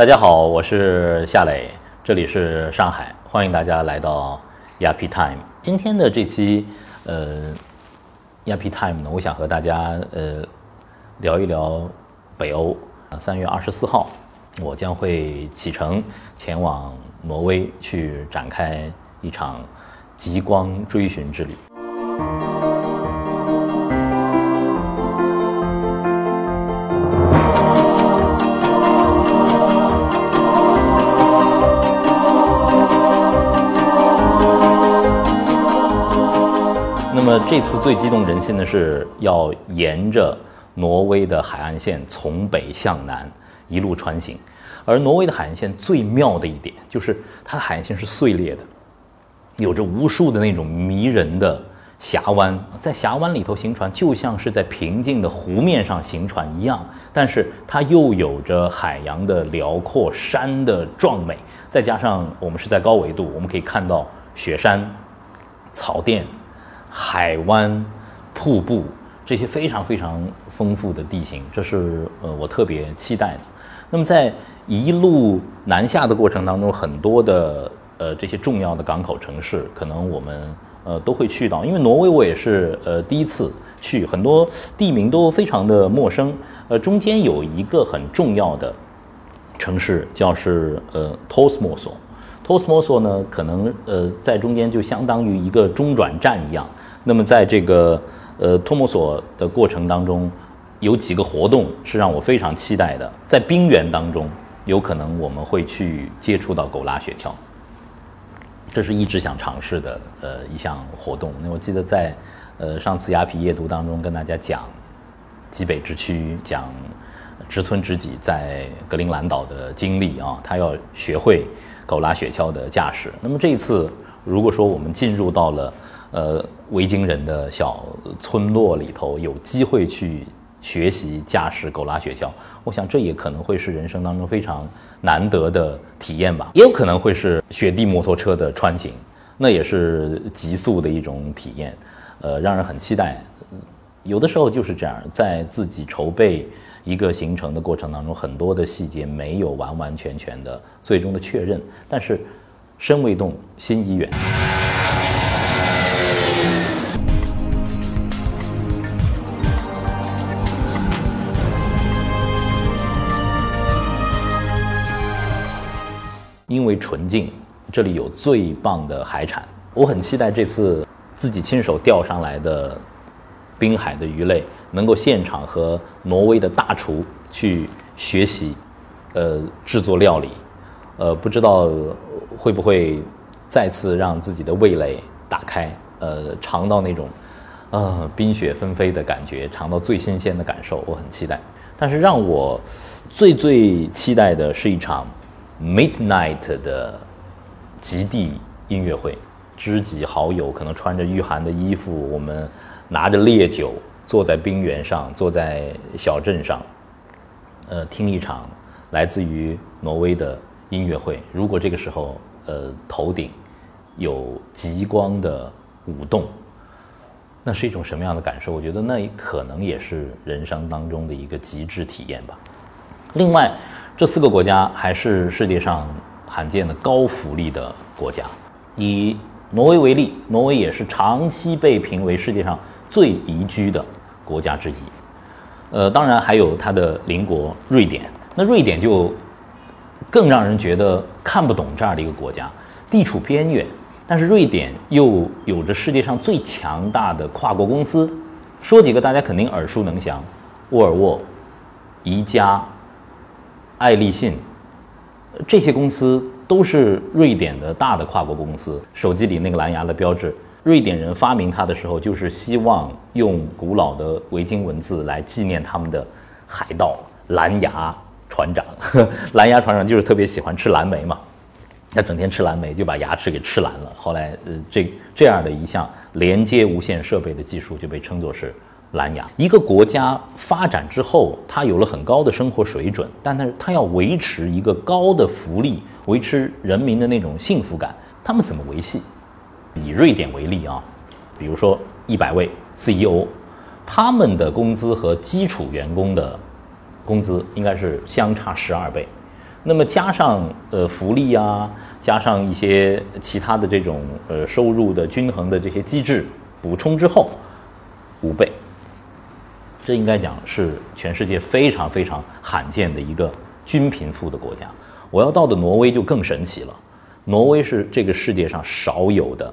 大家好，我是夏磊，这里是上海，欢迎大家来到 Yappy Time。今天的这期呃 Yappy Time 呢，我想和大家呃聊一聊北欧。三月二十四号，我将会启程前往挪威，去展开一场极光追寻之旅。么这次最激动人心的是要沿着挪威的海岸线从北向南一路穿行，而挪威的海岸线最妙的一点就是它的海岸线是碎裂的，有着无数的那种迷人的峡湾，在峡湾里头行船就像是在平静的湖面上行船一样，但是它又有着海洋的辽阔、山的壮美，再加上我们是在高纬度，我们可以看到雪山、草甸。海湾、瀑布这些非常非常丰富的地形，这是呃我特别期待的。那么在一路南下的过程当中，很多的呃这些重要的港口城市，可能我们呃都会去到。因为挪威我也是呃第一次去，很多地名都非常的陌生。呃，中间有一个很重要的城市，叫是呃托斯莫索。托斯莫索呢，可能呃在中间就相当于一个中转站一样。那么，在这个呃托莫索的过程当中，有几个活动是让我非常期待的。在冰原当中，有可能我们会去接触到狗拉雪橇，这是一直想尝试的呃一项活动。那我记得在呃上次雅痞夜读当中跟大家讲极北之区，讲植村直己在格陵兰岛的经历啊，他要学会狗拉雪橇的驾驶。那么这一次，如果说我们进入到了呃，维京人的小村落里头有机会去学习驾驶狗拉雪橇，我想这也可能会是人生当中非常难得的体验吧。也有可能会是雪地摩托车的穿行，那也是极速的一种体验，呃，让人很期待。有的时候就是这样，在自己筹备一个行程的过程当中，很多的细节没有完完全全的最终的确认，但是身未动，心已远。因为纯净，这里有最棒的海产，我很期待这次自己亲手钓上来的滨海的鱼类，能够现场和挪威的大厨去学习，呃，制作料理，呃，不知道会不会再次让自己的味蕾打开，呃，尝到那种，呃，冰雪纷飞的感觉，尝到最新鲜的感受，我很期待。但是让我最最期待的是一场。Midnight 的极地音乐会，知己好友可能穿着御寒的衣服，我们拿着烈酒，坐在冰原上，坐在小镇上，呃，听一场来自于挪威的音乐会。如果这个时候，呃，头顶有极光的舞动，那是一种什么样的感受？我觉得那可能也是人生当中的一个极致体验吧。另外。这四个国家还是世界上罕见的高福利的国家。以挪威为例，挪威也是长期被评为世界上最宜居的国家之一。呃，当然还有它的邻国瑞典。那瑞典就更让人觉得看不懂这样的一个国家，地处边远，但是瑞典又有着世界上最强大的跨国公司。说几个大家肯定耳熟能详：沃尔沃、宜家。爱立信，这些公司都是瑞典的大的跨国公司。手机里那个蓝牙的标志，瑞典人发明它的时候，就是希望用古老的维京文字来纪念他们的海盗蓝牙船长。蓝牙船长就是特别喜欢吃蓝莓嘛，他整天吃蓝莓，就把牙齿给吃蓝了。后来，呃，这这样的一项连接无线设备的技术就被称作是。蓝牙，一个国家发展之后，它有了很高的生活水准，但它它要维持一个高的福利，维持人民的那种幸福感，他们怎么维系？以瑞典为例啊，比如说一百位 CEO，他们的工资和基础员工的工资应该是相差十二倍，那么加上呃福利啊，加上一些其他的这种呃收入的均衡的这些机制补充之后，五倍，这应该讲是全世界非常非常罕见的一个均贫富的国家。我要到的挪威就更神奇了，挪威是这个世界上少有的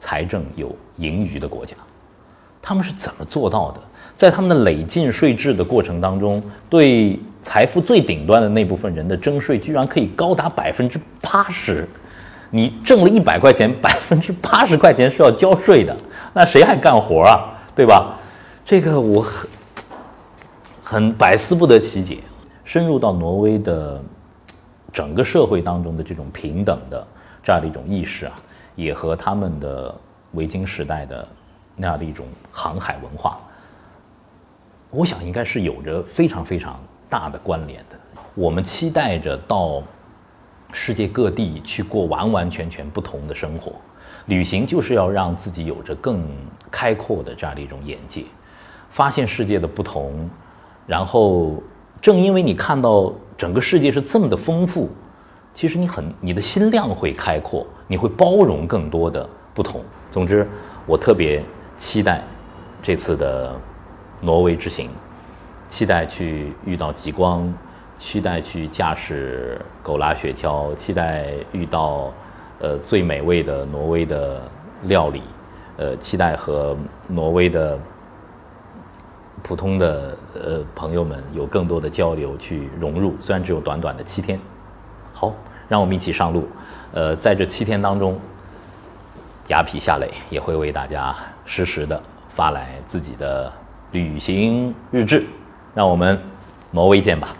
财政有盈余的国家。他们是怎么做到的？在他们的累进税制的过程当中，对财富最顶端的那部分人的征税居然可以高达百分之八十。你挣了一百块钱，百分之八十块钱是要交税的，那谁还干活啊？对吧？这个我很很百思不得其解。深入到挪威的整个社会当中的这种平等的这样的一种意识啊，也和他们的维京时代的。那样的一种航海文化，我想应该是有着非常非常大的关联的。我们期待着到世界各地去过完完全全不同的生活，旅行就是要让自己有着更开阔的这样的一种眼界，发现世界的不同。然后，正因为你看到整个世界是这么的丰富，其实你很你的心量会开阔，你会包容更多的不同。总之，我特别。期待这次的挪威之行，期待去遇到极光，期待去驾驶狗拉雪橇，期待遇到呃最美味的挪威的料理，呃，期待和挪威的普通的呃朋友们有更多的交流，去融入。虽然只有短短的七天，好，让我们一起上路。呃，在这七天当中。雅痞夏磊也会为大家实时的发来自己的旅行日志，让我们挪威见吧。